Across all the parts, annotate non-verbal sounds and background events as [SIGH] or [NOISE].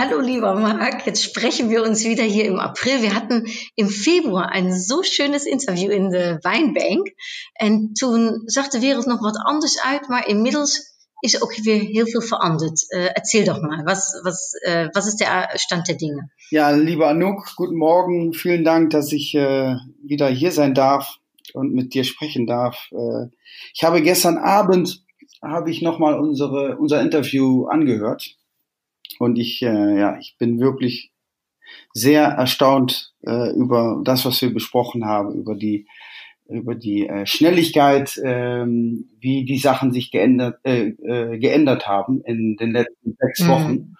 Hallo lieber Marc, jetzt sprechen wir uns wieder hier im April. Wir hatten im Februar ein so schönes interview in de Wijnbank. En toen zag de wereld nog wat anders uit, maar inmiddels is ook weer heel veel veranderd. Uh, erzähl doch mal, was, was, uh, was ist der Stand der Dinge? Ja, lieber Anouk, guten Morgen. Vielen Dank, dass ich äh, wieder hier sein darf und mit dir sprechen darf. Ich habe gestern Abend habe ich nochmal unser Interview angehört und ich äh, ja ich bin wirklich sehr erstaunt äh, über das, was wir besprochen haben, über die über die äh, Schnelligkeit, äh, wie die Sachen sich geändert, äh, äh, geändert haben in den letzten sechs mhm. Wochen. Mhm.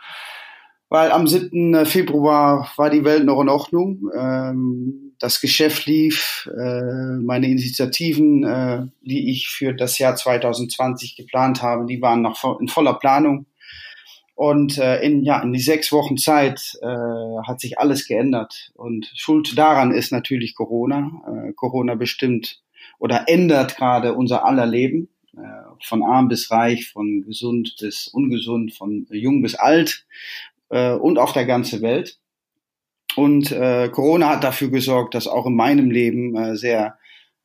Weil am 7. Februar war die Welt noch in Ordnung. Ähm, das Geschäft lief, äh, meine Initiativen, äh, die ich für das Jahr 2020 geplant habe, die waren noch in voller Planung. Und äh, in, ja, in die sechs Wochen Zeit äh, hat sich alles geändert. Und Schuld daran ist natürlich Corona. Äh, Corona bestimmt oder ändert gerade unser aller Leben. Äh, von arm bis reich, von gesund bis ungesund, von jung bis alt äh, und auf der ganzen Welt. Und äh, Corona hat dafür gesorgt, dass auch in meinem Leben äh, sehr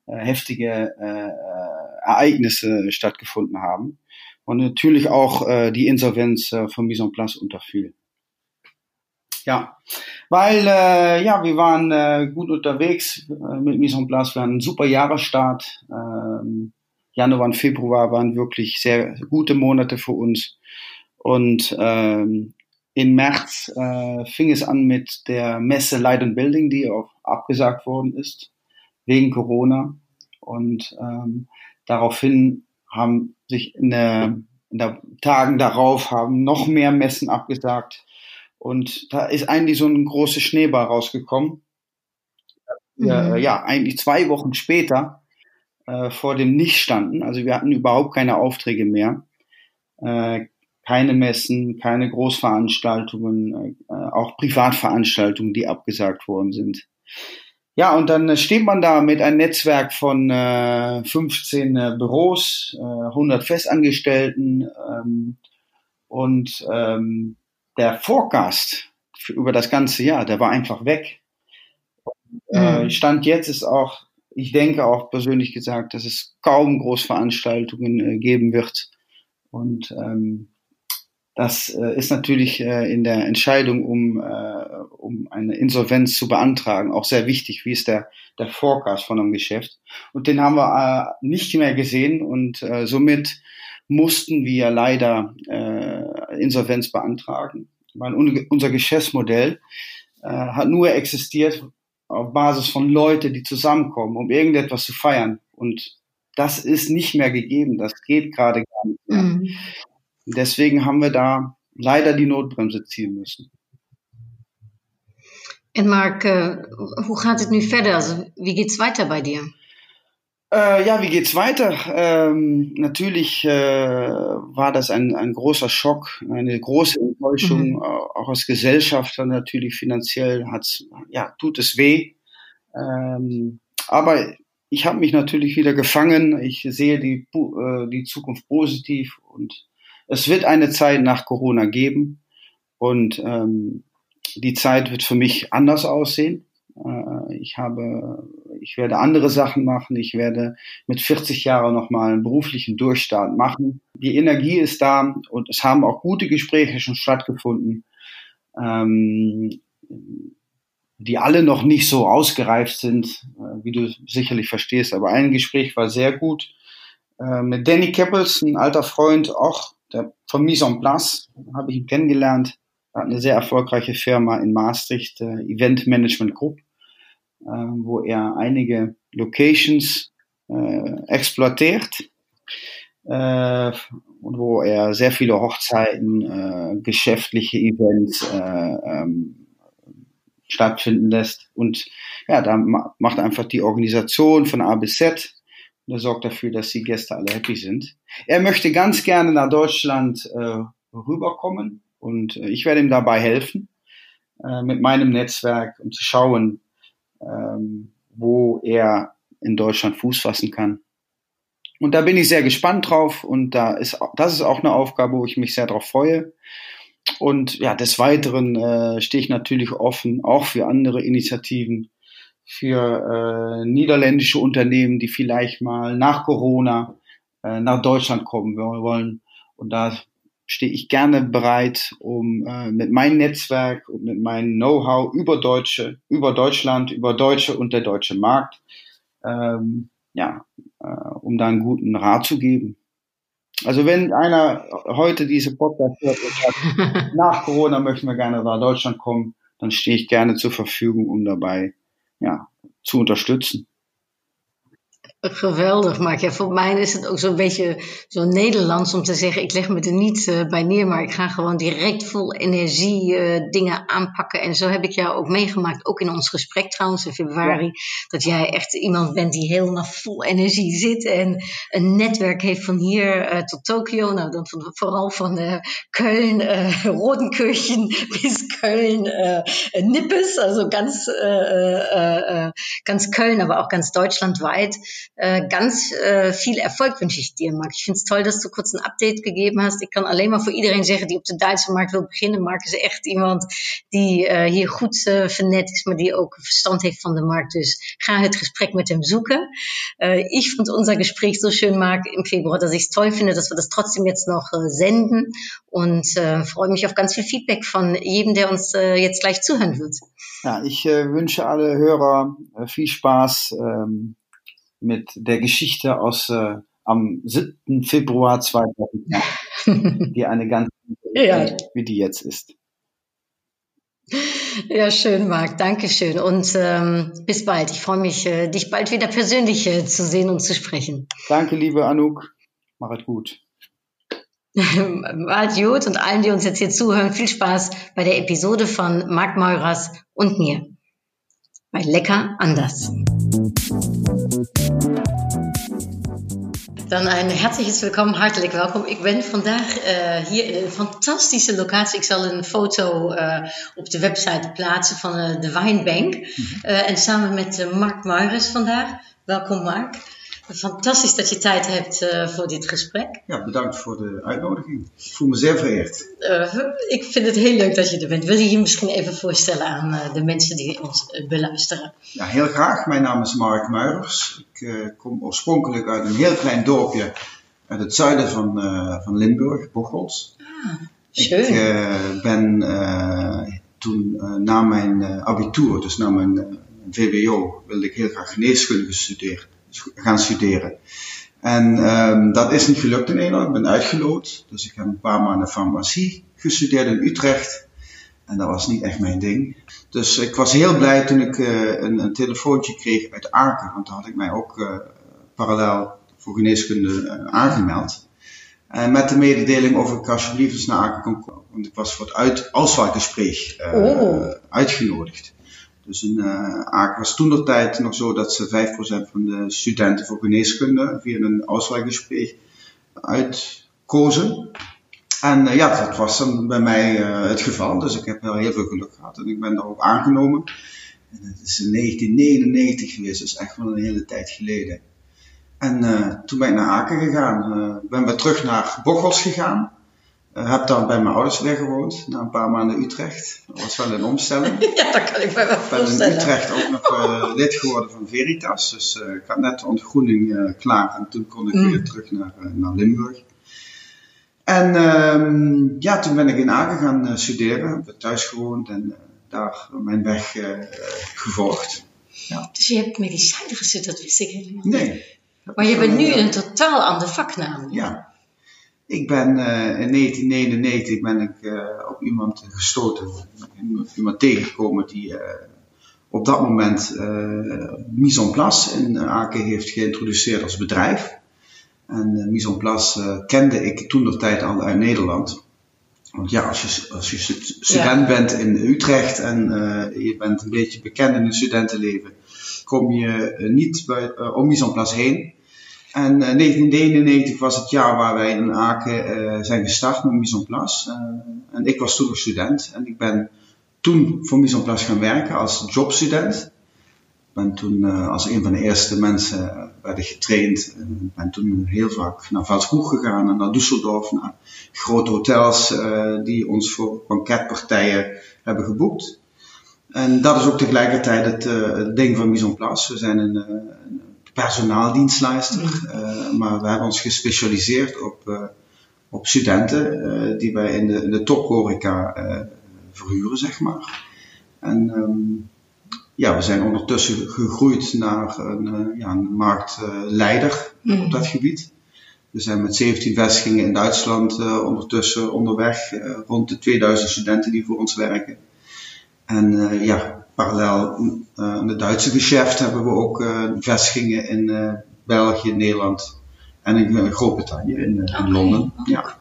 äh, heftige äh, Ereignisse stattgefunden haben und natürlich auch äh, die Insolvenz äh, von Mise en Place unterfiel. Ja, weil äh, ja, wir waren äh, gut unterwegs äh, mit Mise en Place. Wir hatten einen super Jahresstart. Ähm, Januar und Februar waren wirklich sehr gute Monate für uns. Und ähm, in März äh, fing es an mit der Messe Light and Building, die auch abgesagt worden ist wegen Corona. Und ähm, daraufhin haben sich in der, in der Tagen darauf haben noch mehr Messen abgesagt. Und da ist eigentlich so ein großer Schneeball rausgekommen. Mhm. Ja, ja, eigentlich zwei Wochen später äh, vor dem Nicht standen. Also wir hatten überhaupt keine Aufträge mehr. Äh, keine Messen, keine Großveranstaltungen, äh, auch Privatveranstaltungen, die abgesagt worden sind. Ja, und dann steht man da mit einem Netzwerk von äh, 15 äh, Büros, äh, 100 Festangestellten ähm, und ähm, der Forecast für, über das ganze Jahr, der war einfach weg. Äh, mhm. Stand jetzt ist auch, ich denke auch persönlich gesagt, dass es kaum Großveranstaltungen äh, geben wird. Und ähm, das äh, ist natürlich äh, in der Entscheidung, um, äh, um eine Insolvenz zu beantragen, auch sehr wichtig. Wie ist der, der Forecast von einem Geschäft? Und den haben wir äh, nicht mehr gesehen und äh, somit mussten wir leider äh, Insolvenz beantragen, weil un unser Geschäftsmodell äh, hat nur existiert auf Basis von Leuten, die zusammenkommen, um irgendetwas zu feiern. Und das ist nicht mehr gegeben. Das geht gerade gar nicht mehr. Mhm. Deswegen haben wir da leider die Notbremse ziehen müssen. En Mark, uh, hoe gaat het nu verder? Also, wie geht's weiter bei dir? Äh, ja, wie geht's weiter? Ähm, natürlich äh, war das ein, ein großer Schock, eine große Enttäuschung, mhm. auch als Gesellschafter natürlich finanziell hat's, ja, tut es weh. Ähm, aber ich habe mich natürlich wieder gefangen. Ich sehe die, äh, die Zukunft positiv und es wird eine Zeit nach Corona geben und ähm, die Zeit wird für mich anders aussehen. Äh, ich habe, ich werde andere Sachen machen. Ich werde mit 40 Jahren nochmal einen beruflichen Durchstart machen. Die Energie ist da und es haben auch gute Gespräche schon stattgefunden, ähm, die alle noch nicht so ausgereift sind, äh, wie du sicherlich verstehst. Aber ein Gespräch war sehr gut äh, mit Danny Keppels, ein alter Freund, auch der, von Mise en Place habe ich ihn kennengelernt. Er hat eine sehr erfolgreiche Firma in Maastricht, äh, Event Management Group, äh, wo er einige Locations äh, exploitiert äh, und wo er sehr viele Hochzeiten, äh, geschäftliche Events äh, ähm, stattfinden lässt. Und ja, da macht einfach die Organisation von A bis Z er sorgt dafür, dass die Gäste alle happy sind. Er möchte ganz gerne nach Deutschland äh, rüberkommen und äh, ich werde ihm dabei helfen äh, mit meinem Netzwerk, um zu schauen, ähm, wo er in Deutschland Fuß fassen kann. Und da bin ich sehr gespannt drauf und da ist, das ist auch eine Aufgabe, wo ich mich sehr drauf freue. Und ja, des Weiteren äh, stehe ich natürlich offen, auch für andere Initiativen, für äh, niederländische Unternehmen, die vielleicht mal nach Corona äh, nach Deutschland kommen wollen. Und da stehe ich gerne bereit, um äh, mit meinem Netzwerk und mit meinem Know-how über Deutsche, über Deutschland, über Deutsche und der deutsche Markt, ähm, ja, äh, um da einen guten Rat zu geben. Also wenn einer heute diese Podcast hört und sagt, [LAUGHS] nach Corona möchten wir gerne nach Deutschland kommen, dann stehe ich gerne zur Verfügung, um dabei ja, zu unterstützen. Geweldig, maar ja, voor mij is het ook zo'n beetje zo Nederlands om te zeggen: ik leg me er niet uh, bij neer, maar ik ga gewoon direct vol energie uh, dingen aanpakken. En zo heb ik jou ook meegemaakt, ook in ons gesprek trouwens in februari, ja. dat jij echt iemand bent die helemaal vol energie zit en een netwerk heeft van hier uh, tot Tokio. Nou, dan van, vooral van Köln, Rodenkirchen [LAUGHS] bis Köln, Nippes, also ganz, ganz Köln, aber auch ganz deutschlandweit. Äh, ganz äh, viel Erfolg wünsche ich dir, Mark. Ich vind het toll dat du kurz een update gegeven hast. Ik kan alleen maar voor iedereen zeggen die op de Duitse markt wil beginnen. Mark is echt iemand die uh, hier goed uh, vernet is, maar die ook verstand heeft van de markt. Dus ga het gesprek met hem zoeken. Uh, ich fand unser Gespräch so schön, Mark, im Februar, dass ich es toll finde, dass wir das trotzdem jetzt noch senden und freue mich auf ganz viel Feedback von jedem, der uns jetzt gleich zuhören wird. Ja, ich wünsche alle Hörer viel Spaß. Ähm mit der Geschichte aus äh, am 7. Februar 2020, die eine ganz [LAUGHS] ja. wie die jetzt ist. Ja, schön, Marc. Dankeschön. Und ähm, bis bald. Ich freue mich, äh, dich bald wieder persönlich äh, zu sehen und zu sprechen. Danke, liebe Anouk. Mach es gut. [LAUGHS] Bald gut und allen, die uns jetzt hier zuhören, viel Spaß bei der Episode von Marc Meuras und mir. Bei Lecker anders. Dan een herzliches welkom, hartelijk welkom. Ik ben vandaag uh, hier in een fantastische locatie. Ik zal een foto uh, op de website plaatsen van uh, de Wijnbank. Uh, en samen met Mark Maurus vandaag. Welkom Mark. Fantastisch dat je tijd hebt uh, voor dit gesprek. Ja, bedankt voor de uitnodiging. Ik voel me zeer vereerd. Uh, ik vind het heel leuk dat je er bent. Wil je je misschien even voorstellen aan uh, de mensen die ons beluisteren? Ja, heel graag. Mijn naam is Mark Muirers. Ik kom oorspronkelijk uit een heel klein dorpje uit het zuiden van, van Limburg, Bocholt. Ah, schön. Ik ben toen na mijn abitur, dus na mijn VWO, wilde ik heel graag geneeskunde studeren gaan studeren. En um, dat is niet gelukt in Nederland. Ik ben uitgeloot. Dus ik heb een paar maanden farmacie gestudeerd in Utrecht. En dat was niet echt mijn ding. Dus ik was heel blij toen ik uh, een, een, telefoontje kreeg uit Aken. Want daar had ik mij ook uh, parallel voor geneeskunde uh, aangemeld. En met de mededeling of ik alsjeblieft eens naar Aken kon komen. Want ik was voor het uit, oh. uitgenodigd. Dus in uh, Aken was toen de tijd nog zo dat ze 5% van de studenten voor geneeskunde via een uitwaaigesprek uitkozen. En uh, ja, dat was dan bij mij uh, het geval. Dus ik heb wel heel veel geluk gehad en ik ben daar ook aangenomen. En het is in 1999 geweest, dus echt wel een hele tijd geleden. En toen ben ik naar Aken gegaan. ben weer terug naar Bocholt gegaan. Uh, heb dan bij mijn ouders weer gewoond, na een paar maanden Utrecht. Dat was wel een omstelling. [LAUGHS] ja, dat kan ik me wel voorstellen. Ik ben in Utrecht ook nog uh, [LAUGHS] lid geworden van Veritas. Dus uh, ik had net de ontgroening klaar en toen kon ik mm. weer terug naar, naar Limburg. En um, ja, toen ben ik in Aken gaan studeren. Heb thuis gewoond en daar mijn weg gevolgd. Ja. Dus je hebt medicijnen gestudeerd, dat wist ik helemaal niet. Nee. Maar je bent nu een totaal ander vaknaam. Ja. Ik ben uh, in 1999 ben ik uh, op iemand gestoten, iemand tegengekomen die uh, op dat moment Mise en Place in Aken heeft geïntroduceerd als bedrijf. En Mise en Place kende ik toen de tijd al uit Nederland. Want ja, als je, als je student bent in Utrecht en je bent een beetje bekend in het studentenleven, kom je niet bij, om Mise en Place heen. En 1999 was het jaar waar wij in Aken zijn gestart met Mise en Place. en ik was toen nog student en ik ben toen voor Mise en Place gaan werken als jobstudent ben toen als een van de eerste mensen uh, werden getraind. En ben toen heel vaak naar Valshoek gegaan en naar Düsseldorf, naar grote hotels die ons voor banketpartijen hebben geboekt. En dat is ook tegelijkertijd het, ding van Mise en Place. We zijn een, een personaaldienstleister, maar we hebben ons gespecialiseerd op, op studenten die wij in de, in de tophoreca verhuren, zeg maar. En um, ja, we zijn ondertussen gegroeid naar een, ja, een marktleider mm. op dat gebied. We zijn met 17 vestigingen in Duitsland uh, ondertussen onderweg, uh, rond de 2000 studenten die voor ons werken. En ja, parallel aan het Duitse geschäft hebben we ook vestigingen in België, Nederland en in Groot-Brittannië, in, in Londen. Ja.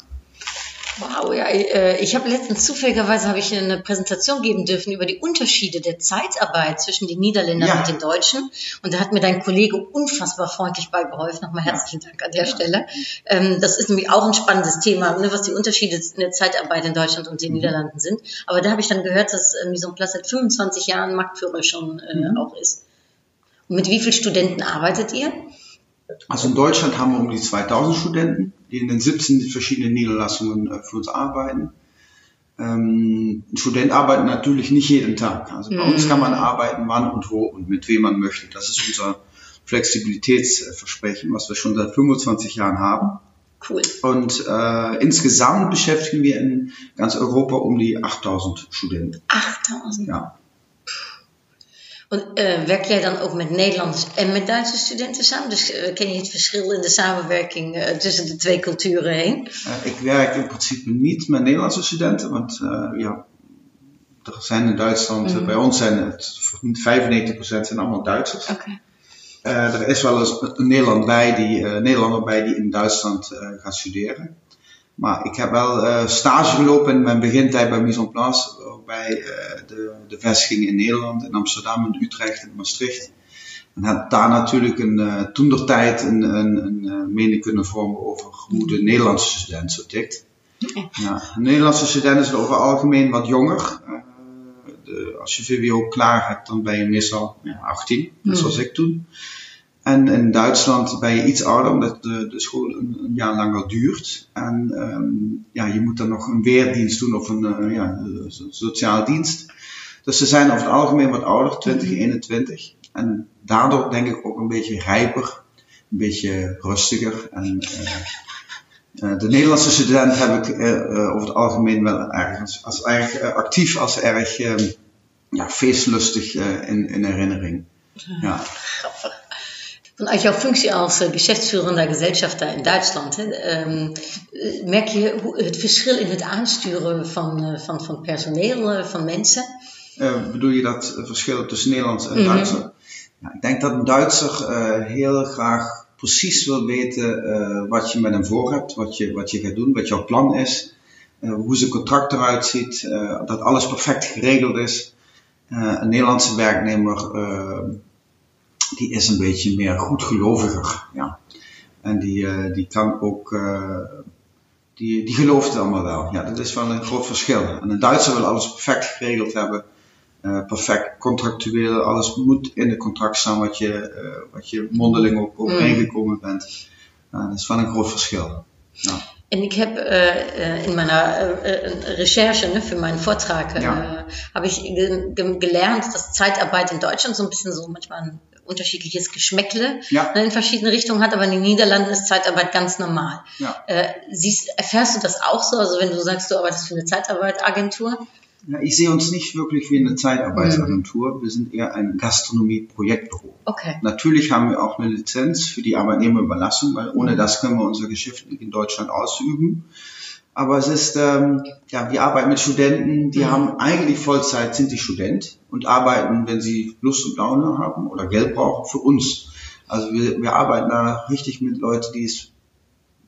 Wow, ja, äh, ich habe letztens zufälligerweise habe ich eine Präsentation geben dürfen über die Unterschiede der Zeitarbeit zwischen den Niederländern ja. und den Deutschen. Und da hat mir dein Kollege unfassbar freundlich beigeholfen. Nochmal herzlichen Dank an der ja. Stelle. Ähm, das ist nämlich auch ein spannendes Thema, ne, was die Unterschiede in der Zeitarbeit in Deutschland und den mhm. Niederlanden sind. Aber da habe ich dann gehört, dass äh, Mise en Place seit 25 Jahren Marktführer schon äh, mhm. auch ist. Und mit wie vielen Studenten arbeitet ihr? Also in Deutschland haben wir um die 2000 Studenten, die in den 17 verschiedenen Niederlassungen äh, für uns arbeiten. Ähm, ein Student arbeitet natürlich nicht jeden Tag. Also bei uns kann man mhm. arbeiten, wann und wo und mit wem man möchte. Das ist unser Flexibilitätsversprechen, was wir schon seit 25 Jahren haben. Cool. Und äh, insgesamt beschäftigen wir in ganz Europa um die 8000 Studenten. 8000? Ja. Want, uh, werk jij dan ook met Nederlanders en met Duitse studenten samen? Dus uh, ken je het verschil in de samenwerking uh, tussen de twee culturen heen? ik werk in principe niet met Nederlandse studenten, want ja, er zijn in Duitsland, mm. bij ons zijn het 95% zijn allemaal Duitsers. Okay. er is wel eens een Nederland bij die, Nederlander bij die in Duitsland gaat studeren. Maar ik heb wel stage gelopen in mijn begintijd bij Mise en Place, bij uh, de, de vestigingen in Nederland, in Amsterdam, in Utrecht, in Maastricht. En heb daar natuurlijk een, uh, toen der tijd een, een, een mening kunnen vormen over hoe de Nederlandse student zo tikt. Ja, de Nederlandse student is over het algemeen wat jonger. De, als je VWO klaar hebt, dan ben je meestal ja, 18, net zoals ik toen. En in Duitsland ben je iets ouder, omdat de, de school een, een, jaar langer duurt. En um, ja, je moet dan nog een weerdienst doen of een uh, ja, sociaal dienst. Dus ze zijn over het algemeen wat ouder, 20, 21. En daardoor denk ik ook een beetje rijper, een beetje rustiger. En uh, uh, de Nederlandse student heb ik over het algemeen wel erg als, als erg actief, als erg ehm, ja, feestlustig in, in herinnering. Ja. Grappig. Vanuit jouw functie als uh, geschäftsführender Gesellschafter in Duitsland, hè, um, merk je hoe, het verschil in het aansturen van, uh, van, van personeel, uh, van mensen? bedoel je dat verschil tussen Nederlands en mm -hmm. Duitser? Ik denk dat een Duitser heel graag precies wil weten wat je met hem voor hebt, wat je, wat je gaat doen, wat jouw plan is, hoe zijn contract eruit ziet, dat alles perfect geregeld is. een Nederlandse werknemer die is een beetje meer goedgeloviger. Ja. En die, uh, die kan ook, uh, die, die gelooft het allemaal wel. Ja, dat is wel een groot verschil. En een Duitser wil alles perfect geregeld hebben. Uh, perfect contractueel, alles moet in het contract staan wat je, wat je mondeling ook overeengekomen mm. bent. dat is wel een groot verschil. Ja. En ik heb äh, in meiner äh, Recherche ne, für meinen Vortrag ja. habe ich ge gelernt, dass Zeitarbeit in Deutschland so ein bisschen so manchmal ein unterschiedliches Geschmäckle ja. Ne, in verschiedene Richtungen hat, aber in den Niederlanden ist Zeitarbeit ganz normal. Ja. Äh, siehst, erfährst du das auch so? Also wenn du sagst, du arbeitest für eine Zeitarbeitagentur? Ja, ich sehe uns nicht wirklich wie eine Zeitarbeitsagentur. Mhm. Wir sind eher ein Gastronomie-Projektbüro. Okay. Natürlich haben wir auch eine Lizenz für die Arbeitnehmerüberlassung, weil ohne mhm. das können wir unser Geschäft in Deutschland ausüben. Aber es ist, ähm, ja, wir arbeiten mit Studenten, die mhm. haben eigentlich Vollzeit, sind die Student und arbeiten, wenn sie Lust und Laune haben oder Geld brauchen, für uns. Also wir, wir arbeiten da richtig mit Leuten, die es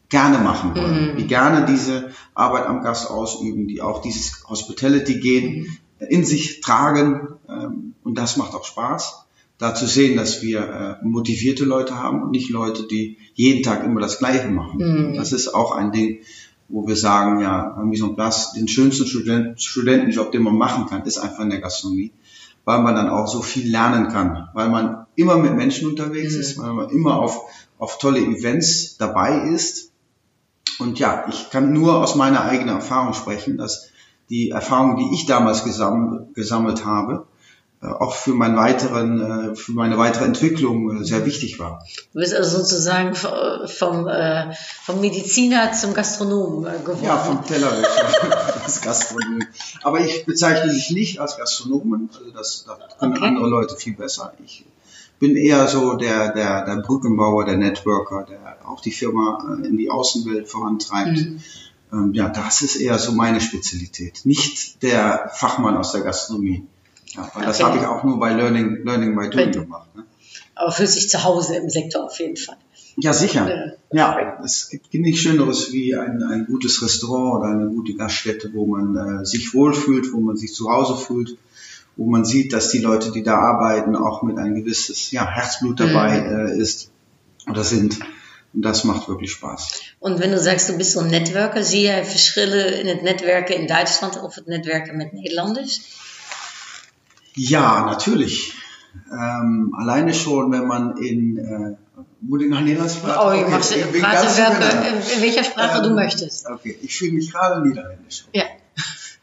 gerne machen wollen, mhm. die gerne diese Arbeit am Gast ausüben, die auch dieses Hospitality gehen, mhm. in sich tragen ähm, und das macht auch Spaß. da zu sehen, dass wir äh, motivierte Leute haben und nicht Leute, die jeden Tag immer das Gleiche machen. Mhm. Das ist auch ein Ding, wo wir sagen, ja, Mise en place, den schönsten Student, Studentenjob, den man machen kann, ist einfach in der Gastronomie, weil man dann auch so viel lernen kann, weil man immer mit Menschen unterwegs Mhm. ist, weil man immer auf, auf tolle Events dabei ist. Und ja, ich kann nur aus meiner eigenen Erfahrung sprechen, dass die Erfahrung, die ich damals gesam gesammelt habe, auch für, meinen weiteren, äh, für meine weitere Entwicklung äh, sehr wichtig war. Du bist also sozusagen vom, äh, vom Mediziner zum Gastronomen äh, geworden. Ja, vom Tellerwäscher [LAUGHS] als Gastronom. Aber ich bezeichne mich nicht als Gastronomen, also das, das können Okay. andere Leute viel besser. Ich bin eher so der, der, der Brückenbauer, der Networker, der auch die Firma äh, in die Außenwelt vorantreibt. Mhm. Ähm, ja, das ist eher so meine Spezialität. Nicht der Fachmann aus der Gastronomie. Ja, weil das habe ich auch nur bei Learning, Learning by Doing gemacht. Ne? Aber fühlst dich zu Hause im Sektor auf jeden Fall. Ja, sicher. Ja. Es gibt nichts Schöneres wie ein, ein gutes Restaurant oder eine gute Gaststätte, wo man äh, sich wohlfühlt, wo man sich zu Hause fühlt, wo man sieht, dass die Leute, die da arbeiten, auch mit ein gewisses ja, Herzblut dabei äh, ist oder sind. Und das macht wirklich Spaß. Und wenn du sagst, du bist zo'n netwerker, zie jij verschillen in het netwerken in Duitsland of het netwerken met Nederlanders? Ja, natürlich. Ähm, alleine schon, wenn man in, äh, moet ik nog Nederlands praten? Oh, je Okay, mag praten ganz welke, in, in welcher Sprache du Ähm, möchtest. Okay, ich fühle mich gerade niederländisch. Ja.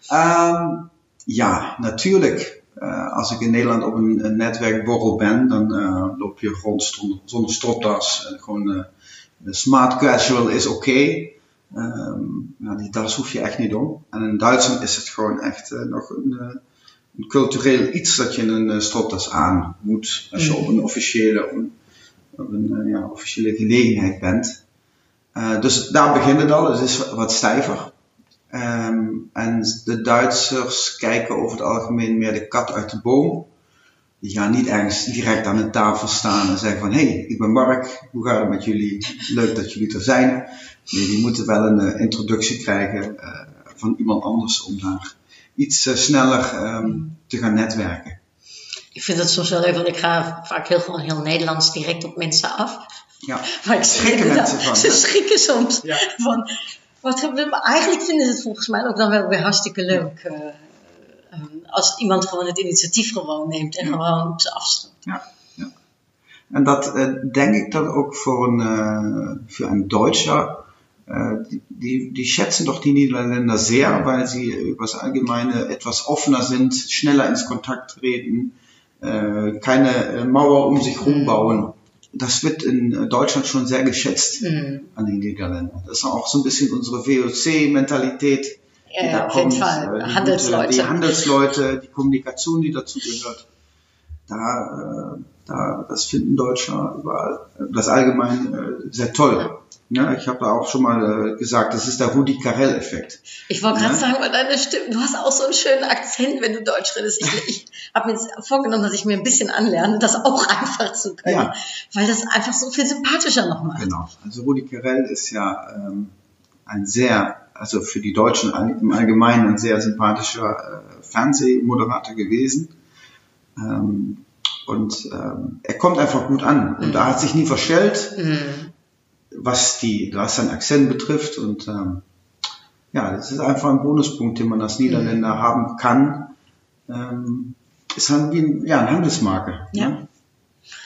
Ehm, ja, natuurlijk. Eh, als ik in Nederland op een, een netwerkborrel ben, dan eh, loop je rond zonder, zonder stropdas. En gewoon eh, smart casual is oké. Ehm, ja, die das hoef je echt niet om. En in Duitsland is het gewoon echt eh, nog een, eh, een cultureel iets dat je een eh, stropdas aan moet. Als je op een officiële, op een, eh, ja, officiële gelegenheid bent. Eh, dus daar begint het al. Het is wat stijver. Ehm, en de Duitsers kijken over het algemeen meer de kat uit de boom. Die gaan niet ergens direct aan de tafel staan en zeggen van hé, hey, ik ben Mark, hoe gaat het met jullie? Leuk dat jullie er zijn. Nee, die moeten wel een introductie krijgen van iemand anders om daar iets eh, sneller ehm, te gaan netwerken. Ik vind het soms wel leuk, want ik ga vaak heel gewoon heel Nederlands direct op mensen af. Ja, [LAUGHS] Maar ik Schrikken schrik mensen van, Ze schrikken soms Ja. van. Wat maar eigenlijk vinden ze het volgens mij ook dan wel weer hartstikke leuk. eh, eh, als iemand gewoon het initiatief gewoon neemt en gewoon op ze afstapt. Ja, ja. En dat äh, denk ik dat ook voor een, für ein Deutscher, äh, die, die, die schätzen doch die Niederländer sehr, weil sie über das Allgemeine etwas offener sind, schneller ins Kontakt treten, äh, keine äh, Mauer um sich herum bauen. Das wird in äh, Deutschland schon sehr geschätzt Mhm. an den Niederländern. Das ist auch so ein bisschen unsere WOC-Mentalität. Ja, ja, da auf jeden Fall. äh, die Handelsleute. Gute, die Handelsleute, die Kommunikation, die dazu gehört. Da, äh, da, das finden Deutsche überall, äh, das allgemein äh, sehr toll. Ja, ich habe da auch schon mal äh, gesagt, das ist der Rudi Carell-Effekt. Ich wollte gerade Ja. sagen, weil deine Stimme, du hast auch so einen schönen Akzent, wenn du Deutsch redest. Ich, ich habe mir jetzt vorgenommen, dass ich mir ein bisschen anlerne, das auch [LAUGHS] einfach zu können. Ja. Weil das einfach so viel sympathischer noch macht. Genau. Also Rudi Carell ist ja ähm, ein sehr, also für die Deutschen im Allgemeinen ein sehr sympathischer äh, Fernsehmoderator gewesen. Ähm, und ähm, er kommt einfach gut an. Und er hat sich nie verstellt, Mhm. Was die, was seinen Akzent betrifft. Und ähm, ja, das ist einfach ein Bonuspunkt, den man als Niederländer haben kann. Ähm, ist halt wie ein, ja, eine Handelsmarke. Ja. Ne?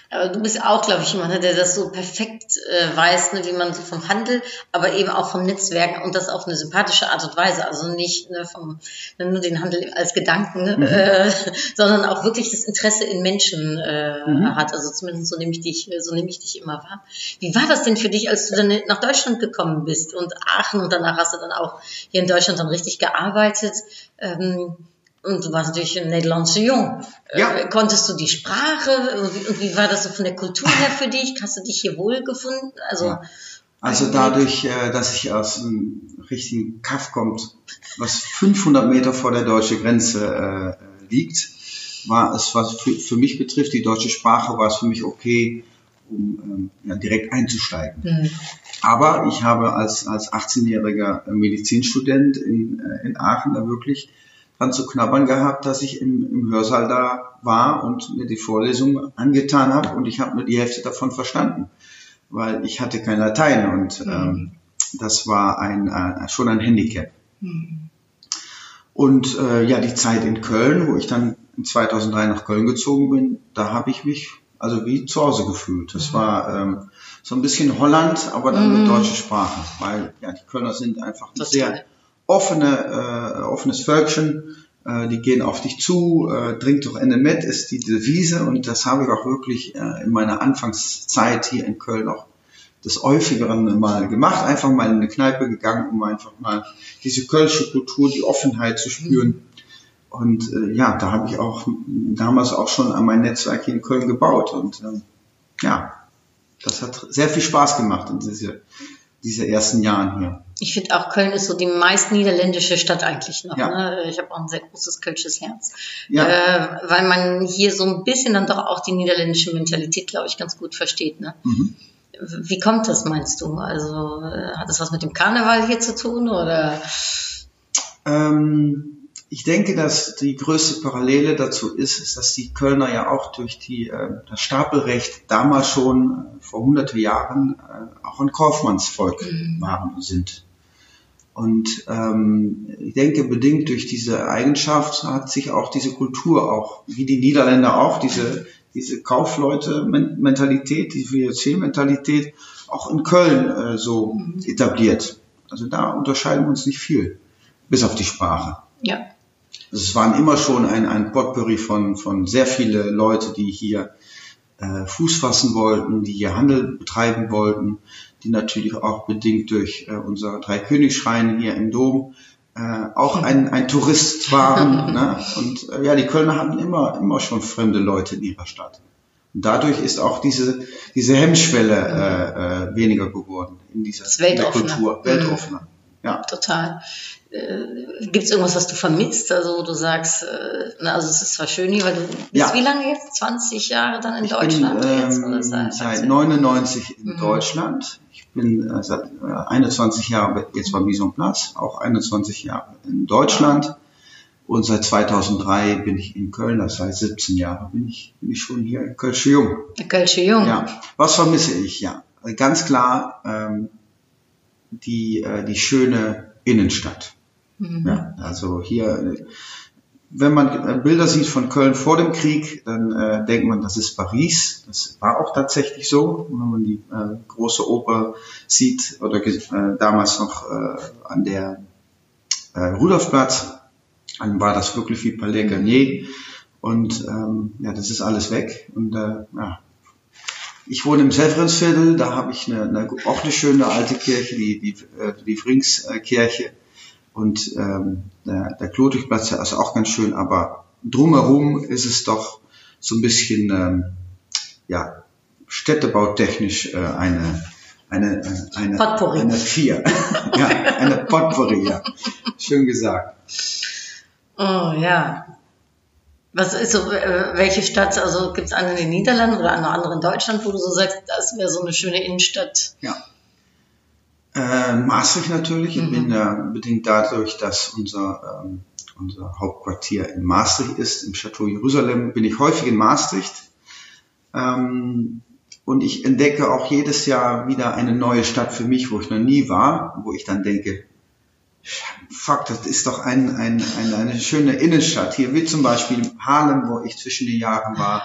Aber du bist auch, glaube ich, jemand, ne, der das so perfekt äh, weiß, ne, wie man so vom Handel, aber eben auch vom Netzwerken und das auf eine sympathische Art und Weise. Also nicht ne, vom, ne, nur den Handel als Gedanken, ne, äh, [LAUGHS] sondern auch wirklich das Interesse in Menschen äh, hat. Also zumindest so nehme ich dich, so nehme ich dich immer wahr. Wie war das denn für dich, als du dann nach Deutschland gekommen bist und Aachen und danach hast du dann auch hier in Deutschland dann richtig gearbeitet? Ähm, und du warst natürlich ein Nederlandse Jung. Ja. Äh, konntest du die Sprache? Und wie, und wie war das so von der Kultur her für dich? Hast du dich hier wohl gefunden? Also, Ja. Also dadurch, äh, dass ich aus einem richtigen Kaff kommt, was 500 Meter vor der deutschen Grenze äh, liegt, war es, was für, für mich betrifft, die deutsche Sprache, war es für mich okay, um ähm, ja, direkt einzusteigen. hm, Aber ich habe als, als 18-jähriger Medizinstudent in, äh, in Aachen da wirklich dran zu knabbern gehabt, dass ich im, im Hörsaal da war und mir die Vorlesung angetan habe und ich habe nur die Hälfte davon verstanden, weil ich hatte kein Latein und mhm. ähm, das war ein, äh, schon ein Handicap. Mhm. Und äh, ja, die Zeit in Köln, wo ich dann 2003 nach Köln gezogen bin, da habe ich mich also wie zu Hause gefühlt. Das mhm. war ähm, so ein bisschen Holland, aber dann mit mhm. deutscher Sprache, weil ja die Kölner sind einfach ein sehr offene, äh, offenes Völkchen. Äh, die gehen auf dich zu, äh, trink doch Ende mit, ist die Devise und das habe ich auch wirklich äh, in meiner Anfangszeit hier in Köln auch des häufigeren mal gemacht, einfach mal in eine Kneipe gegangen, um einfach mal diese kölsche Kultur, die Offenheit zu spüren. Und äh, ja, da habe ich auch damals auch schon an mein Netzwerk hier in Köln gebaut. Und äh, ja, das hat sehr viel Spaß gemacht in diese, diese ersten Jahren hier. Ich finde auch Köln ist so die meist niederländische Stadt eigentlich noch. Ja. Ne? Ich habe auch ein sehr großes kölsches Herz, ja. äh, weil man hier so ein bisschen dann doch auch die niederländische Mentalität, glaube ich, ganz gut versteht. Ne? Mhm. Wie kommt das, meinst du? Also äh, hat das was mit dem Karneval hier zu tun oder? Ähm, ich denke, dass die größte Parallele dazu ist, ist, dass die Kölner ja auch durch die, äh, das Stapelrecht damals schon äh, vor hunderte Jahren äh, auch ein Kaufmannsvolk mhm. waren und sind. Und ähm, ich denke, bedingt durch diese Eigenschaft hat sich auch diese Kultur auch, wie die Niederländer auch, diese, diese Kaufleute-Mentalität, die VOC-Mentalität auch in Köln äh, so mhm. etabliert. Also da unterscheiden wir uns nicht viel, bis auf die Sprache. Ja. Es waren immer schon ein, ein Potpourri von, von sehr viele Leute, die hier äh, Fuß fassen wollten, die hier Handel betreiben wollten, die natürlich auch bedingt durch äh, unser Dreikönigsschrein hier im Dom äh, auch ein, ein Tourist waren. [LAUGHS] ne? Und äh, ja, die Kölner hatten immer, immer schon fremde Leute in ihrer Stadt. Und dadurch ist auch diese, diese Hemmschwelle äh, äh, weniger geworden in dieser Kultur, weltoffener. Mhm. Ja. Total. Äh, Gibt es irgendwas, was du vermisst? Also du sagst, äh, na, also es ist zwar schön hier, weil du bist ja. wie lange jetzt? 20 Jahre dann in ich Deutschland? Bin, jetzt, oder seit, seit 99 in mhm. Deutschland. Ich bin äh, seit äh, 21 Jahren jetzt bei Mission Platz, auch 21 Jahre in Deutschland. Und seit 2003 bin ich in Köln, das heißt 17 Jahre bin ich, bin ich schon hier in Kölsche Jung. Kölsche Jung. Ja. Was vermisse ich? Ja, ganz klar ähm, die, äh, die schöne Innenstadt. Mhm. Ja, also hier, wenn man Bilder sieht von Köln vor dem Krieg, dann äh, denkt man, das ist Paris. Das war auch tatsächlich so. Wenn man die äh, große Oper sieht oder äh, damals noch äh, an der äh, Rudolfplatz, dann war das wirklich wie Palais Garnier. Und ähm, ja, das ist alles weg. Und äh, ja, ich wohne im Severinsviertel, da habe ich eine, eine, auch eine schöne alte Kirche, die, die, äh, die Frings-Kirche. Und ähm, der, der Klotwigplatz ist auch ganz schön, aber drumherum ist es doch so ein bisschen ähm, ja, städtebautechnisch äh, eine eine äh, eine Potpourri. eine vier [LAUGHS] ja eine Potpourri ja schön gesagt oh ja was ist so, äh, welche Stadt, also gibt es eine in den Niederlanden oder eine andere in Deutschland, wo du so sagst, das wäre so eine schöne Innenstadt? Ja. Äh, Maastricht natürlich. Mhm. Ich bin ja bedingt dadurch, dass unser, ähm, unser Hauptquartier in Maastricht ist, im Chateau Jerusalem, bin ich häufig in Maastricht. Ähm, und ich entdecke auch jedes Jahr wieder eine neue Stadt für mich, wo ich noch nie war, wo ich dann denke, fuck, das ist doch ein, ein, ein, eine schöne Innenstadt. Hier wie zum Beispiel Haarlem, wo ich zwischen den Jahren war,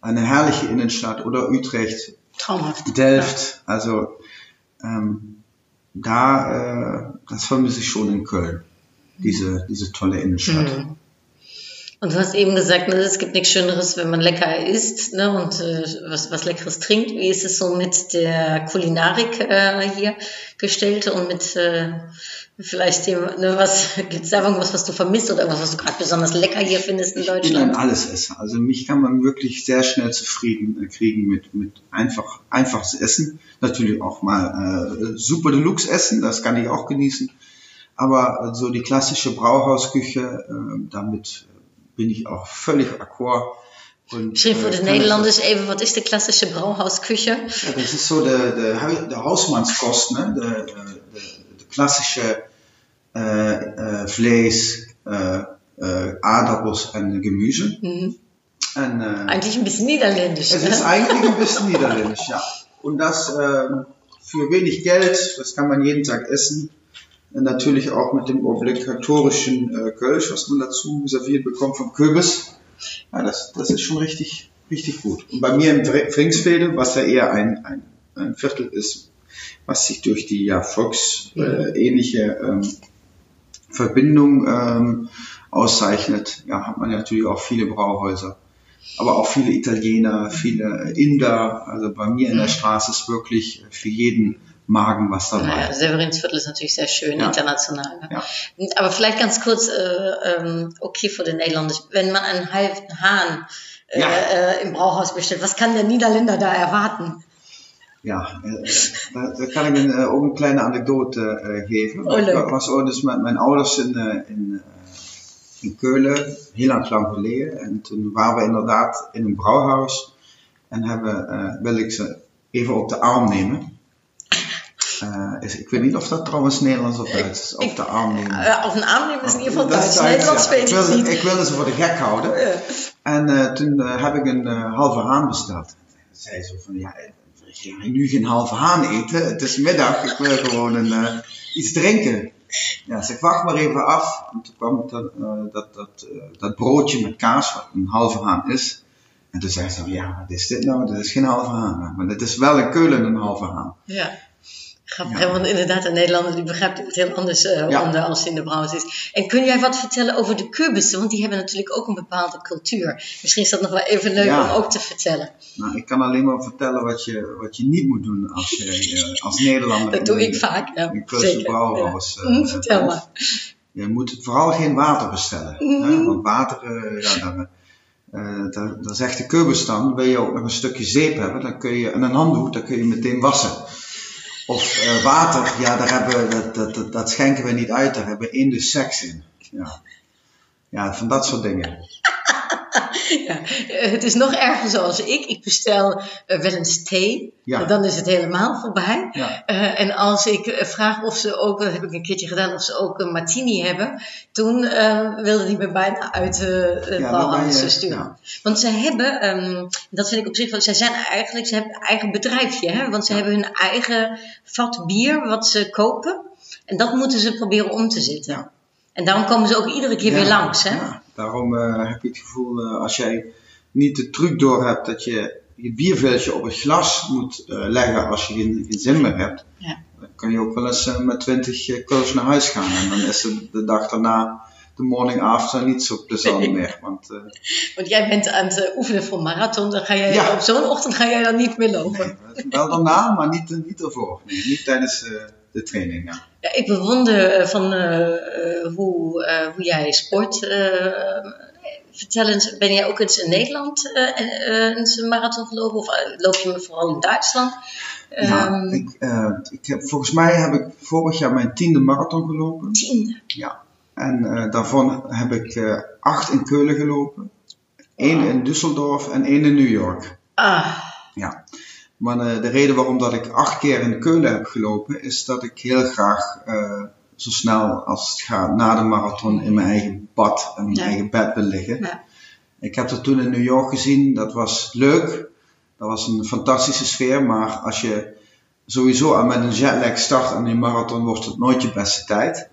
eine herrliche Innenstadt oder Utrecht, Traumhaft. Delft. Also ähm, da, äh, das vermisse ich schon in Köln, diese, diese tolle Innenstadt. Mhm. Und du hast eben gesagt, ne, es gibt nichts Schöneres, wenn man lecker isst ne, und äh, was, was Leckeres trinkt. Wie ist es so mit der Kulinarik äh, hier gestellt und mit äh, vielleicht dem, ne, was [LAUGHS] gibt es da irgendwas, was du vermisst oder irgendwas, was du gerade besonders lecker hier findest in Deutschland? Ich bin ein Allesesser. Also mich kann man wirklich sehr schnell zufrieden äh, kriegen mit, mit einfach, einfaches Essen. Natürlich auch mal äh, super Deluxe essen, das kann ich auch genießen. Aber so die klassische Brauhausküche, äh, damit bin ich auch völlig akkoord. Und, Misschien voor de Nederlanders even, wat is de klassische brouwhausküche? Ja, das ist so der, der, der Hausmannskost, ne? der, der, der klassische äh, äh, Vlees, äh, äh, Aardappels en Gemüse. Mhm. En, äh, Eigentlich ein bisschen niederländisch. es ne? ist eigentlich ein bisschen niederländisch, ja. Und das ähm, für wenig Geld, das kann man jeden Tag essen. Natürlich auch mit dem obligatorischen äh, Kölsch, was man dazu serviert bekommt vom Kürbis. Ja, das, das ist schon richtig, richtig gut. Und bei mir im Fringsfelde, was ja eher ein, ein, ein Viertel ist, was sich durch die ja, volksähnliche äh, ähm, Verbindung ähm, auszeichnet, ja, hat man natürlich auch viele Brauhäuser. Aber auch viele Italiener, viele Inder. Also bei mir in der Straße ist wirklich für jeden Magen was dabei. Naja, Severinsviertel ist natürlich sehr schön, Ja. international. Ne? Ja. Aber vielleicht ganz kurz, äh, ähm, okay für den Nederlanders, wenn man einen halben Hahn äh, Ja. äh, im Brauhaus bestellt, was kann der Niederländer da erwarten? Ja, äh, da, da kan ik een, eh, ook een kleine anekdote eh, geven. Oh. Ik was ooit eens met mijn ouders in, in, in Keulen, heel lang lang geleden. En toen waren we inderdaad in een brouwhuis. En hebben, wil ik ze even op de arm nemen. Eh, is, ik weet niet of dat trouwens Nederlands of Duits is. Op de. Äh, auf den Arm nehmen ist in ieder geval Dat is Duits. Nederlands ja. weet ik, ik wilde, niet. ik wilde ze voor de gek houden. En eh, toen heb ik een halve haan besteld. Zei ze van, ja, ik ga nu geen halve haan eten. Het is middag, ik wil gewoon een, iets drinken. Ja, zeg, wacht maar even af. En toen kwam dat, dat, dat, dat broodje met kaas, wat een halve haan is. En toen zei ze, van, ja, wat is dit nou? Dit is geen halve haan. Maar dit is wel in Keulen een halve haan. Ja. Grappig, want inderdaad, een Nederlander die begrijpt het heel anders eh, Ja. onder als in de brouwers is. En kun jij wat vertellen over de kurbissen? Want die hebben natuurlijk ook een bepaalde cultuur. Misschien is dat nog wel even leuk Ja. om ook te vertellen. Nou, ik kan alleen maar vertellen wat je, wat je niet moet doen als, je, eh, als Nederlander. Dat in doe ik vaak, ja. Keulse Zeker. brouwhaus. Ja. eh, eh, vertel maar. Je moet vooral geen water bestellen. Mhm. Hè? Want water, eh, ja, dan, eh, dan, dan zegt de kubus dan, wil je ook nog een stukje zeep hebben, dan kun je, en een handdoek, dan kun je meteen wassen. Of eh, water, ja, daar hebben, dat, dat, dat, dat schenken we niet uit, daar hebben we in de seks in. Ja. ja, van dat soort dingen. Ja, het is nog erger zoals ik. Ik bestel eh, wel eens thee. Ja. Dan is het helemaal voorbij. Ja. Eh, en als ik eh, vraag of ze ook, dat heb ik een keertje gedaan, of ze ook een martini hebben. Toen eh, wilde die me bijna uit het Ja, sturen. ja. Want ze hebben, ehm, dat vind ik op zich wel, zij zijn eigenlijk, ze hebben een eigen bedrijfje. Hè? Want ze hebben hun eigen vat bier wat ze kopen. En dat moeten ze proberen om te zetten. En daarom komen ze ook iedere keer weer langs. Hè? Daarom eh, heb je het gevoel, eh, als jij niet de truc door hebt dat je je bierviltje op het glas moet eh, leggen als je geen, geen zin meer hebt, Ja. dan kan je ook wel eens met 20 uh, naar huis gaan. En dan is het de dag daarna, de morning after, niet zo plezant [LAUGHS] meer. Want Want jij bent aan het oefenen voor marathon. Dan ga jij, Ja. Op zo'n ochtend ga jij dan niet meer lopen. [LAUGHS] wel daarna, maar niet, niet ervoor. Nee, niet tijdens de training. Ja, ik bewonder eh, van eh, eh, hoe, hoe jij sport. vertel eens, ben jij ook eens in Nederland eens een marathon gelopen? Of loop je vooral in Duitsland? Ja, Ehm, ik, ik heb, volgens mij heb ik vorig jaar mijn tiende marathon gelopen. tiende. Ja, en daarvan heb ik acht in Keulen gelopen, één in Düsseldorf en één in New York. Ah, Ja, maar eh, de reden waarom dat ik acht keer in Keulen heb gelopen, is dat ik heel graag eh, zo snel als het gaat na de marathon in mijn eigen bad en mijn Ja. eigen bed wil liggen. Ja. Ik heb dat toen in New York gezien, dat was leuk, dat was een fantastische sfeer, maar als je sowieso al met een jetlag start aan die marathon, wordt het nooit je beste tijd.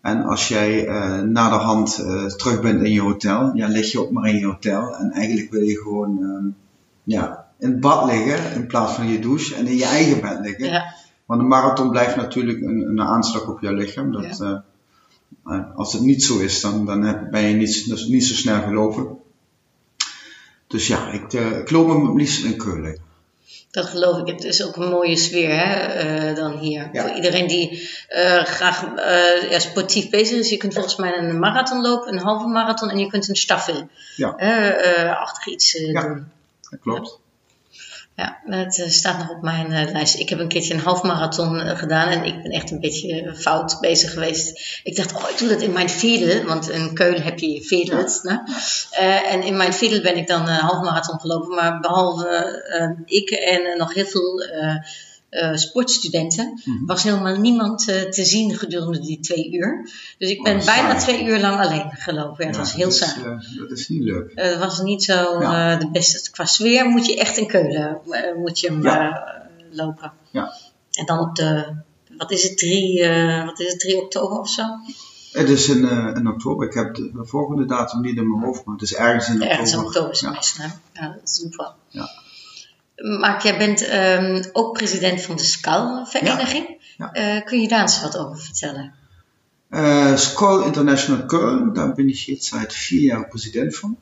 En als jij eh na de hand terug bent in je hotel, ja, lig je ook maar in je hotel. En eigenlijk wil je gewoon ehm, ja, in het bad liggen in plaats van je douche en in je eigen bed liggen. ja. Want een marathon blijft natuurlijk een, een aanslag op jouw lichaam. Dat, eh, eh, als het niet zo is, dan, dan ben je niet, dus niet zo snel gelopen. Dus ja, ik, eh, ik loop hem het liefst in Keulen. Dat geloof ik. Het is ook een mooie sfeer hè, dan hier. Ja. Voor iedereen die graag ja, sportief bezig is. Je kunt volgens mij een marathon lopen, een halve marathon en je kunt een staffel. Ja. achtig iets Ja. doen. Dat klopt. Ja, het eh, staat nog op mijn eh, lijst. Ik heb een keertje een halfmarathon eh, gedaan en ik ben echt een beetje fout bezig geweest. Ik dacht, oh, ik doe dat in mijn Vedel, want in Keulen heb je? Eh, en in mijn Vedel ben ik dan een halfmarathon gelopen, maar behalve eh, ik en nog heel veel uh, sportstudenten. Mm Was helemaal niemand uh, te zien gedurende die twee uur. Dus ik ben oh, bijna twee uur lang alleen gelopen. Ja, het was heel saai. Uh, dat is niet leuk. Het was niet zo ja. de beste. Qua sfeer moet je echt in Keulen moet je hem, lopen. Ja. En dan op de, wat is het, 3, wat is het, 3 oktober of zo? Het is in, uh, in oktober. Ik heb de, de, volgende datum niet in mijn hoofd, maar het is ergens in oktober. Ergens in oktober is het ja. ja, super. Ja. Maar jij bent um, ook president van de SCAL-vereniging. Ja. Ja. Uh, kun je daar eens wat over vertellen? Uh, SCAL International Köln, daar ben ik jetzt seit vier Jahren Präsident von.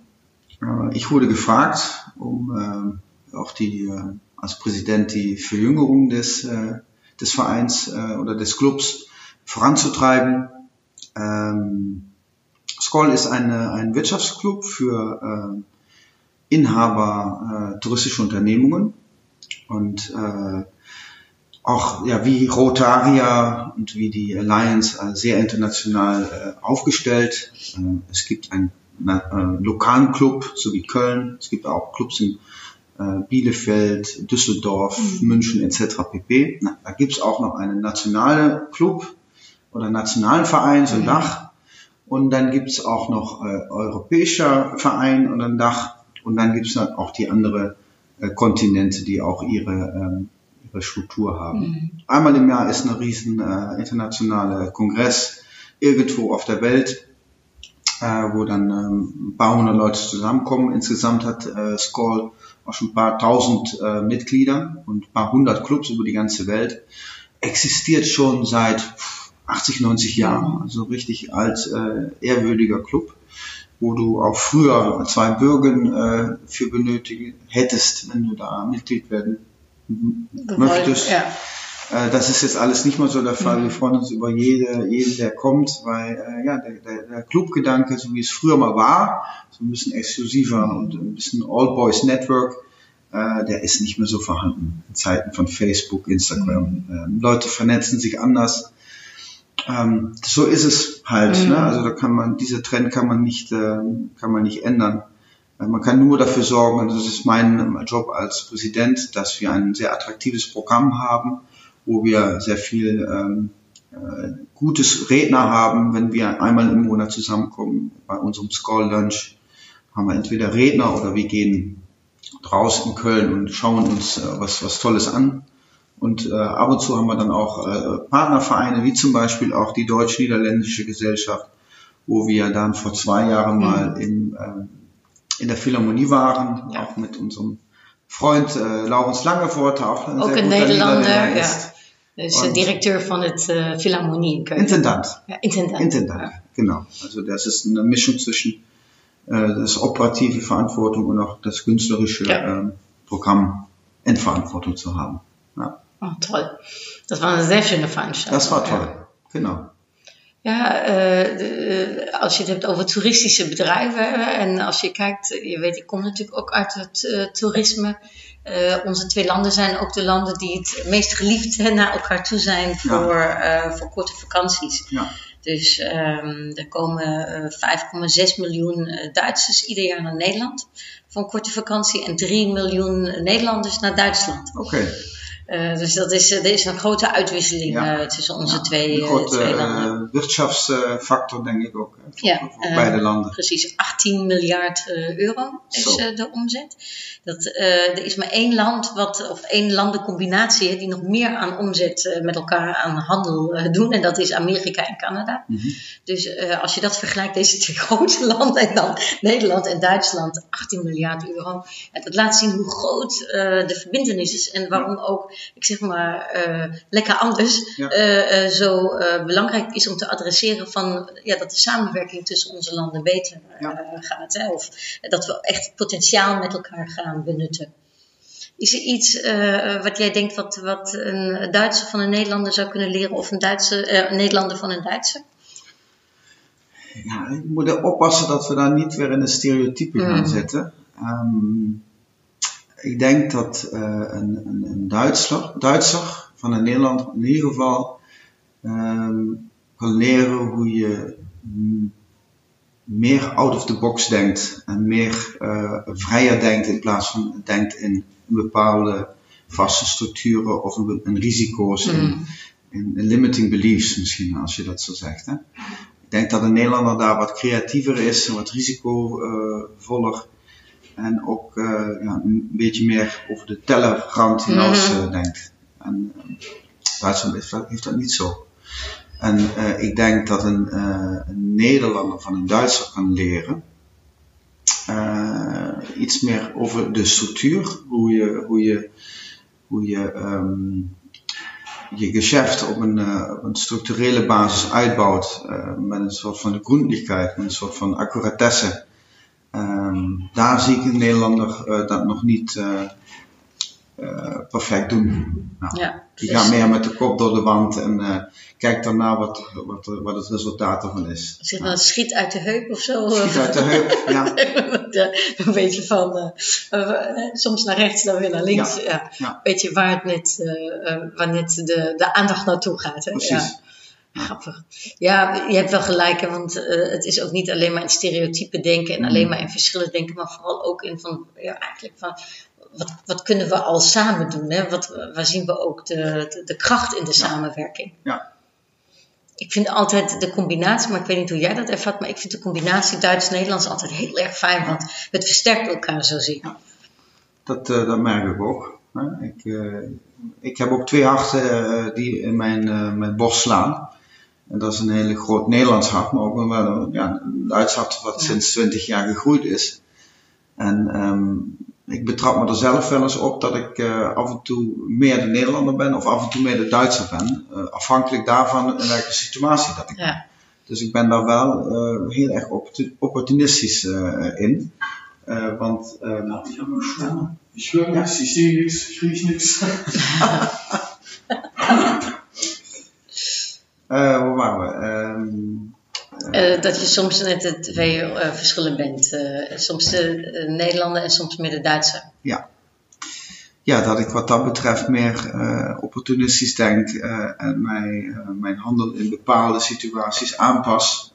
Uh, ich wurde gefragt, um auch die, als Präsident die Verjüngerung des, des Vereins oder des Clubs voranzutreiben. Ähm, Skoll ist eine, ein Wirtschaftsclub für äh, Inhaber äh, touristischer Unternehmungen und äh, auch ja wie Rotaria und wie die Alliance äh, sehr international äh, aufgestellt. Äh, es gibt einen äh, lokalen Club, so wie Köln. Es gibt auch Clubs in äh, Bielefeld, Düsseldorf, mhm. München etc. pp. Na, da gibt's auch noch einen nationalen Club, oder nationalen Verein, so ein mhm. Dach. Und dann gibt's auch noch äh, europäischer Verein und ein Dach. Und dann gibt's dann auch die andere äh, Kontinente, die auch ihre, ähm, ihre Struktur haben. Mhm. Einmal im Jahr ist ein riesen äh, internationaler Kongress irgendwo auf der Welt, äh, wo dann ähm, ein paar hundert Leute zusammenkommen. Insgesamt hat äh, Skoll auch schon ein paar tausend äh, Mitglieder und ein paar hundert Clubs über die ganze Welt. Existiert schon seit 80, 90 Jahren, also richtig alt, äh, ehrwürdiger Club, wo du auch früher zwei Bürgen äh, für benötigen hättest, wenn du da Mitglied werden möchtest. Ja. Äh, das ist jetzt alles nicht mehr so der Fall. Mhm. Wir freuen uns über jede, jeden, der kommt, weil äh, ja, der, der, der Clubgedanke, so wie es früher mal war, so ein bisschen exklusiver und ein bisschen All Boys Network, äh, der ist nicht mehr so vorhanden. In Zeiten von Facebook, Instagram. Mhm. Ähm, Leute vernetzen sich anders ähm, so ist es halt. Mhm. Ne? Also da kann man, dieser Trend kann man nicht, äh, kann man nicht ändern. Äh, man kann nur dafür sorgen, und das ist mein Job als Präsident, dass wir ein sehr attraktives Programm haben, wo wir sehr viel ähm, äh, gutes Redner haben, wenn wir einmal im Monat zusammenkommen. Bei unserem Skull Lunch haben wir entweder Redner oder wir gehen draußen in Köln und schauen uns äh, was, was Tolles an. Und äh, ab und zu haben wir dann auch äh, Partnervereine, wie zum Beispiel auch die Deutsch-Niederländische Gesellschaft, wo wir dann vor zwei Jahren mhm. mal in, äh, in der Philharmonie waren, ja. auch mit unserem Freund äh, Laurens Langevoort, auch ein, auch ein Nederlander, ist. ja. Dus und Directeur von der uh, Philharmonie in Köln. Intendant. Ja, Intendant. Intendant, ja. genau. Also das ist eine Mischung zwischen äh, das operative Verantwortung und auch das künstlerische ja. äh, Programm in Verantwortung zu haben. Ja. Oh, toll. Dat was een sehr schöne Veranstaltung. Das war toll, genau. Ja, uh, als je het hebt over toeristische bedrijven en als je kijkt, je weet, ik kom natuurlijk ook uit het uh, toerisme. Uh, onze twee landen zijn ook de landen die het meest geliefd naar elkaar toe zijn voor, ja. voor korte vakanties. Ja. Dus um, er komen 5,6 miljoen Duitsers ieder jaar naar Nederland voor een korte vakantie en 3 miljoen Nederlanders naar Duitsland. Oké. Okay. Uh, dus dat is, er is een grote uitwisseling ja. uh, tussen onze ja, twee, een grote, twee landen. wirtschaftsfactor denk ik ook voor, ja, voor beide landen. Precies, 18 miljard euro is de omzet. Dat, er is maar één land, wat, of één landencombinatie die nog meer aan omzet met elkaar aan handel doen. En dat is Amerika en Canada. Mm -hmm. Dus als je dat vergelijkt, deze twee [LAUGHS] grote landen en dan Nederland en Duitsland, 18 miljard euro. dat laat zien hoe groot de verbindenis is en waarom ook ik zeg maar, uh, lekker anders, ja. uh, uh, zo belangrijk is om te adresseren van ja, dat de samenwerking tussen onze landen beter ja. gaat. Hè? Of dat we echt potentiaal met elkaar gaan benutten. Is er iets wat jij denkt wat, wat een Duitser van een Nederlander zou kunnen leren of een, Duitse, Nederlander van een Duitser? Ja, we moeten oppassen dat we daar niet weer in een stereotype gaan mm. zetten. Um, ik denk dat uh, een, een, een Duitser, Duitser van een Nederland in ieder geval um, kan leren hoe je meer out of the box denkt en meer uh, vrijer denkt in plaats van denkt in bepaalde vaste structuren of een, risico's in, in, limiting beliefs misschien, als je dat zo zegt. Hè? Ik denk dat een Nederlander daar wat creatiever is, wat risicovoller. En ook ja, een beetje meer over de tellerrand hinaus denkt. En Duitsland heeft dat, heeft dat niet zo. En ik denk dat een, een, Nederlander van een Duitser kan leren. Iets meer over de structuur, hoe je, hoe je, hoe je um, je geschäft op een, op een structurele basis uitbouwt. met een soort van grondelijkheid, met een soort van accuratesse. Um, daar zie ik een Nederlander dat nog niet uh, perfect doen. Nou, ja, die gaat meer met de kop door de wand en uh, kijkt daarna wat, wat, wat het resultaat ervan is. Zeg maar, nou. schiet uit de heup of zo? Schiet uit de heup, ja. [LAUGHS] een beetje van uh, soms naar rechts, dan weer naar links. Ja. ja. Weet je waar, het net, waar net de, de aandacht naartoe gaat. Hè? Precies. Grappig. Ja, je hebt wel gelijk, want uh, het is ook niet alleen maar in stereotypen denken en alleen mm. maar in verschillen denken, maar vooral ook in van, ja, eigenlijk van wat, wat kunnen we al samen doen? Hè? Wat, waar zien we ook de, de, de kracht in de samenwerking? Ja. Ik vind altijd de combinatie, maar ik weet niet hoe jij dat ervat, maar ik vind de combinatie Duits-Nederlands altijd heel erg fijn, want het versterkt elkaar zo zie. Ja. Dat, uh, dat merk ik ook. Hè? Ik, uh, ik heb ook twee harten die in mijn, mijn borst slaan. En dat is een hele groot Nederlands hart, maar ook een, ja, een Duits hart wat ja. sinds 20 jaar gegroeid is. En um, ik betrap me er zelf wel eens op dat ik uh, af en toe meer de Nederlander ben of af en toe meer de Duitser ben. Uh, afhankelijk daarvan in welke situatie dat ik ben. Ja. Dus ik ben daar wel uh, heel erg opportunistisch in. want, nou, ich habe Stimme. Ich höre nichts, ich sehe nichts, ich rieche nichts. wo waren we? Um, uh, dat je soms net de twee uh, verschillen bent. Uh, soms de Nederlander en soms meer de Duitser. Ja. Ja, dat ik wat dat betreft meer opportunistisch denk en mij, mijn handel in bepaalde situaties aanpas.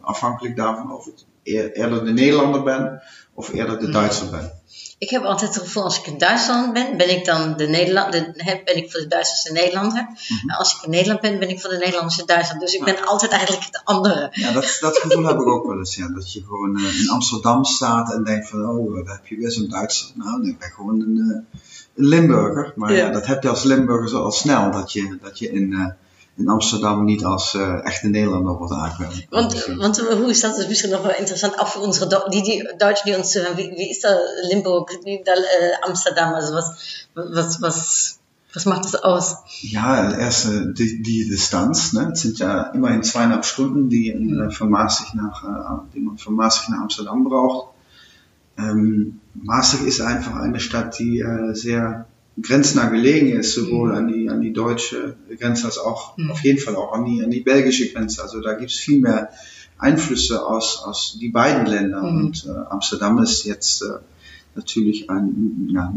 afhankelijk daarvan of ik eerder de Nederlander ben of eerder de hmm. Duitser ben. Ik heb altijd het gevoel, als ik in Duitsland ben, ben ik dan de Nederlander, ben ik voor de Duitsers de Nederlander. Mm Als ik in Nederland ben, ben ik voor de Nederlandse Duitsland. Dus ik ben altijd eigenlijk het andere. Ja, dat, dat gevoel heb ik ook wel eens. Ja. Dat je gewoon uh, in Amsterdam staat en denkt van, oh, daar heb je weer zo'n Duitser. Nou, ik ben gewoon een, uh, een Limburger. Maar ja. ja. dat heb je als Limburger zo al snel, dat je, dat je in... Uh, in Amsterdam niet als uh, echte Nederlander wordt aangekomen. Want, want hoe is dat? Dat is misschien nog wel interessant. Auch für unsere die, die Deutschen, die uns zuhören, wie, wie ist da Limburg, wie da, äh, Amsterdam? Also was, was, was, was macht das aus? Ja, erst die, die Distanz. Ne? Es sind ja immerhin zweieinhalb Stunden, die, in, äh, von Maastricht nach, äh, die man von Maastricht nach Amsterdam braucht. Ähm, Maastricht ist einfach eine Stadt, die äh, sehr grenznah gelegen ist, sowohl mhm. an die, an die deutsche Grenze als auch mhm. auf jeden Fall auch an die, an die belgische Grenze. Also da gibt es viel mehr Einflüsse aus, aus die beiden Länder. Mhm. Und äh, Amsterdam ist jetzt äh, natürlich ein, ja,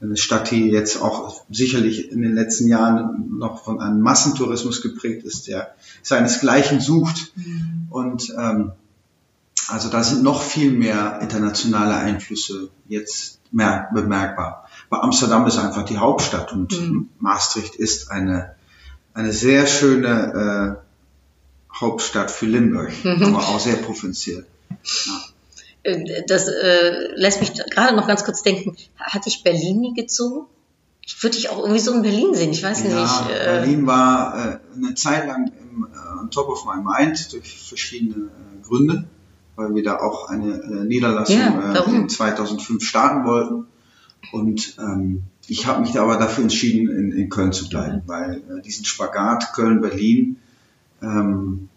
eine Stadt, die jetzt auch sicherlich in den letzten Jahren noch von einem Massentourismus geprägt ist, der seinesgleichen sucht. Mhm. Und ähm, also da sind noch viel mehr internationale Einflüsse jetzt bemerkbar. Bei Amsterdam ist einfach die Hauptstadt und mhm. Maastricht ist eine, eine sehr schöne äh, Hauptstadt für Limburg, mhm. aber auch sehr provinziell. Ja. Äh, das äh, lässt mich gerade noch ganz kurz denken, hatte ich Berlin nie gezogen? Ich würde dich auch irgendwie so in Berlin sehen, ich weiß ja, nicht. Äh, Berlin war äh, eine Zeit lang im, äh, on top of my mind durch verschiedene Gründe weil wir da auch eine äh, Niederlassung ja, äh, in 2005 starten wollten. Und ähm, ich habe mich da aber dafür entschieden, in, in Köln zu bleiben, weil äh, diesen Spagat Köln-Berlin, ähm,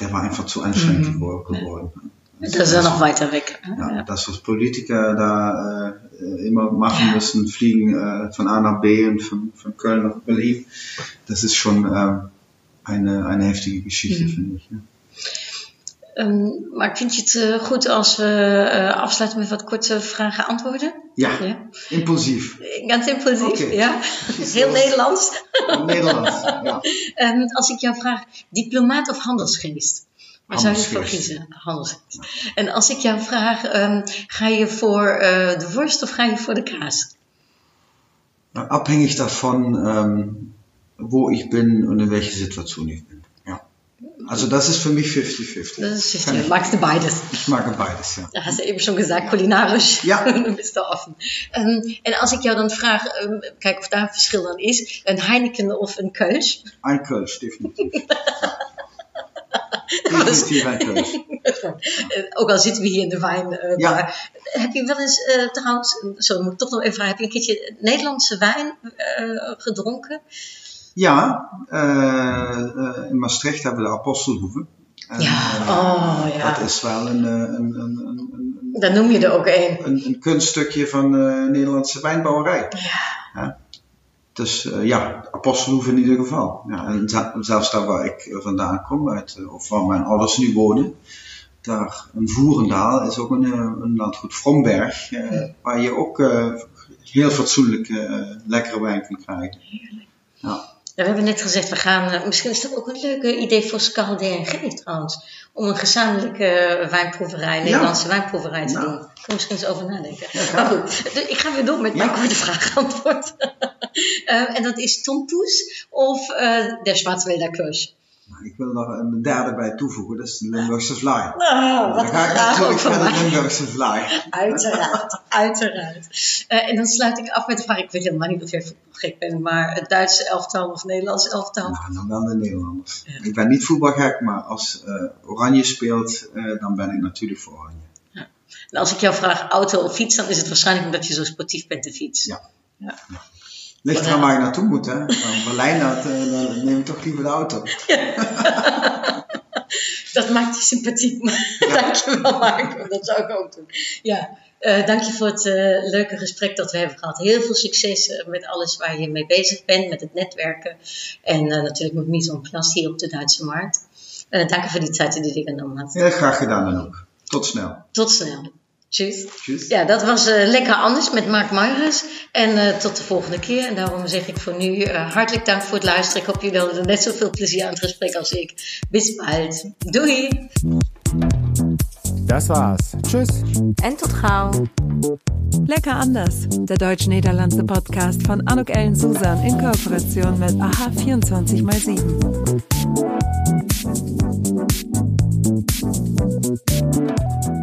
der war einfach zu anstrengend mhm. geworden. Das ist ja noch weiter weg. Ja, ja. Das, was Politiker da äh, immer machen müssen, fliegen äh, von A nach B und von, von Köln nach Berlin, das ist schon äh, eine, eine heftige Geschichte, mhm. finde ich. Ja. Um, maar ik vind je het uh, goed als we uh, afsluiten met wat korte vragen antwoorden? Ja, ja. impulsief. Ganz impulsief, okay. ja. [LAUGHS] Heel Nederlands. Nederlands, ja. Um, [LAUGHS] als ik jou vraag, diplomaat of handelsgeest? Waar zou je voor kiezen? Handelsgeest. En als ik jou vraag, um, ga je voor uh, de worst of ga je voor de kaas? Nou, abhängig davon, ähm, wo ich bin und in welcher Situation ich bin. Also das ist für mich 50-50. Das ist 50 Magst du beides? Ich mag beides, ja. Da hast du eben schon gesagt, kulinarisch. Ja. [LAUGHS] dan bist du offen. Um, en als ik jou dan vraag, um, kijk of daar een verschil dan is, een Heineken of een Kölsch? Ein Kölsch. Definitief [LAUGHS] een Kölsch. Ook al zitten we hier in de wijn. Uh, ja. Maar heb je wel eens, uh, trouwens, zo moet ik toch nog even vragen, heb je een keertje Nederlandse wijn uh, gedronken? Ja, in Maastricht hebben we de Apostelhoeve. En, ja, oh ja. Dat is wel een. een, een, een, een Daar noem je er ook een. Een, een kunststukje van uh, Nederlandse wijnbouwerij. Ja. ja. Dus uh, ja, Apostelhoeve in ieder geval. Ja, en zelfs daar waar ik vandaan kom, uit, of waar mijn ouders nu wonen, daar een Voerendaal is ook een, een landgoed Fromberg, uh, waar je ook heel fatsoenlijke, lekkere wijn kunt krijgen. Heerlijk. Ja. We hebben net gezegd, we gaan, uh, misschien is dat ook een leuk idee voor Scal DNG trouwens, om een gezamenlijke uh, wijnproeverij, Nederlandse ja. wijnproeverij te ja. doen. Ik kan misschien eens over nadenken. Ja, maar goed, dus ik ga weer door met mijn korte vraag-antwoord. uh, [LAUGHS] en dat is Tom Poes of Der Schwarzwälder Kirsch? Ik wil nog een derde bij toevoegen, dat is de Limburgse vlaai. Nou, dan ga ik natuurlijk voor de Limburgse vlaai. Uiteraard, uiteraard. Uh, en dan sluit ik af met de vraag, ik weet helemaal niet of jij voetbalgek bent, maar het Duitse elftal of Nederlandse elftal? Nou, dan wel de Nederlanders. Ja. Ik ben niet voetbalgek, maar als uh, Oranje speelt, uh, dan ben ik natuurlijk voor Oranje. Ja. En als ik jou vraag auto of fiets, dan is het waarschijnlijk omdat je zo sportief bent de fiets. Ja. ja. Ligt er waar je naartoe moet, hè? Van Berlijn naar, dan neem ik toch liever de auto. [LAUGHS] dat maakt je sympathiek. Ja. [LAUGHS] Dankjewel, Marco. Dat zou ik ook doen. Ja, uh, dank je voor het uh, leuke gesprek dat we hebben gehad. Heel veel succes uh, met alles waar je mee bezig bent, met het netwerken. En natuurlijk met Mies Plas hier op de Duitse markt. dank je voor die tijd die je genomen had. Heel graag gedaan dan ook. Tot snel. Tot snel. Tjus. Tjus. Ja, dat was uh, lekker anders met Mark Meijers. En uh, tot de volgende keer. En daarom zeg ik voor nu uh, hartelijk dank voor het luisteren. Ik hoop jullie hadden net zoveel plezier aan het gesprek als ik. Bis bald. Doei. Das war's. Tschüss. En tot gauw. Lecker anders. Der deutsch-niederlandse Podcast von Anuk Ellen Susan in Kooperation mit AHA 24x7.